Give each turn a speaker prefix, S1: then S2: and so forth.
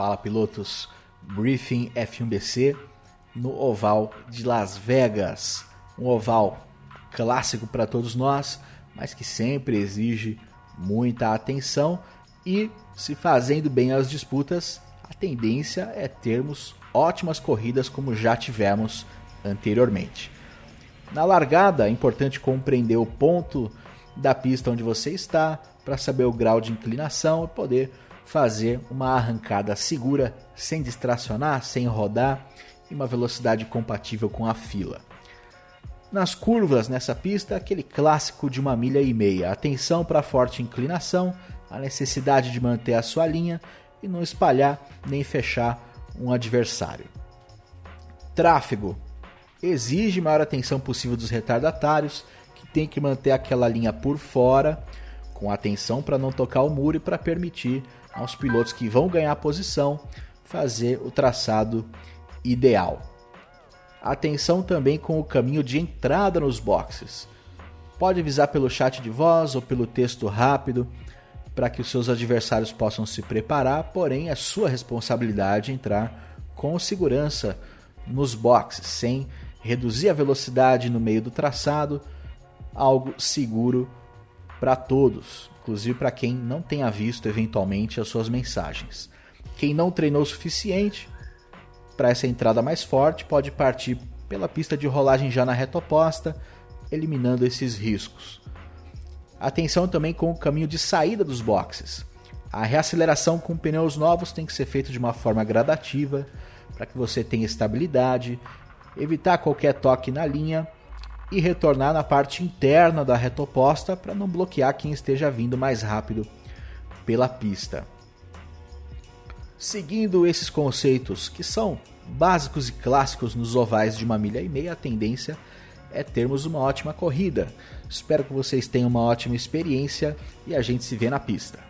S1: Fala pilotos, Briefing F1BC no oval de Las Vegas. Um oval clássico para todos nós, mas que sempre exige muita atenção e, se fazendo bem as disputas, a tendência é termos ótimas corridas como já tivemos anteriormente. Na largada, é importante compreender o ponto da pista onde você está para saber o grau de inclinação e poder fazer uma arrancada segura, sem distracionar, sem rodar e uma velocidade compatível com a fila. Nas curvas nessa pista, aquele clássico de uma milha e meia. Atenção para a forte inclinação, a necessidade de manter a sua linha e não espalhar nem fechar um adversário. Tráfego exige maior atenção possível dos retardatários, que tem que manter aquela linha por fora, com atenção para não tocar o muro e para permitir aos pilotos que vão ganhar posição fazer o traçado ideal. Atenção também com o caminho de entrada nos boxes. Pode avisar pelo chat de voz ou pelo texto rápido para que os seus adversários possam se preparar, porém é sua responsabilidade entrar com segurança nos boxes, sem reduzir a velocidade no meio do traçado, algo seguro para todos, inclusive para quem não tenha visto eventualmente as suas mensagens. Quem não treinou o suficiente para essa entrada mais forte pode partir pela pista de rolagem já na reta oposta, eliminando esses riscos. Atenção também com o caminho de saída dos boxes. A reaceleração com pneus novos tem que ser feita de uma forma gradativa, para que você tenha estabilidade, evitar qualquer toque na linha e retornar na parte interna da reta oposta para não bloquear quem esteja vindo mais rápido pela pista. Seguindo esses conceitos que são básicos e clássicos nos ovais de uma milha e meia, a tendência é termos uma ótima corrida. Espero que vocês tenham uma ótima experiência e a gente se vê na pista.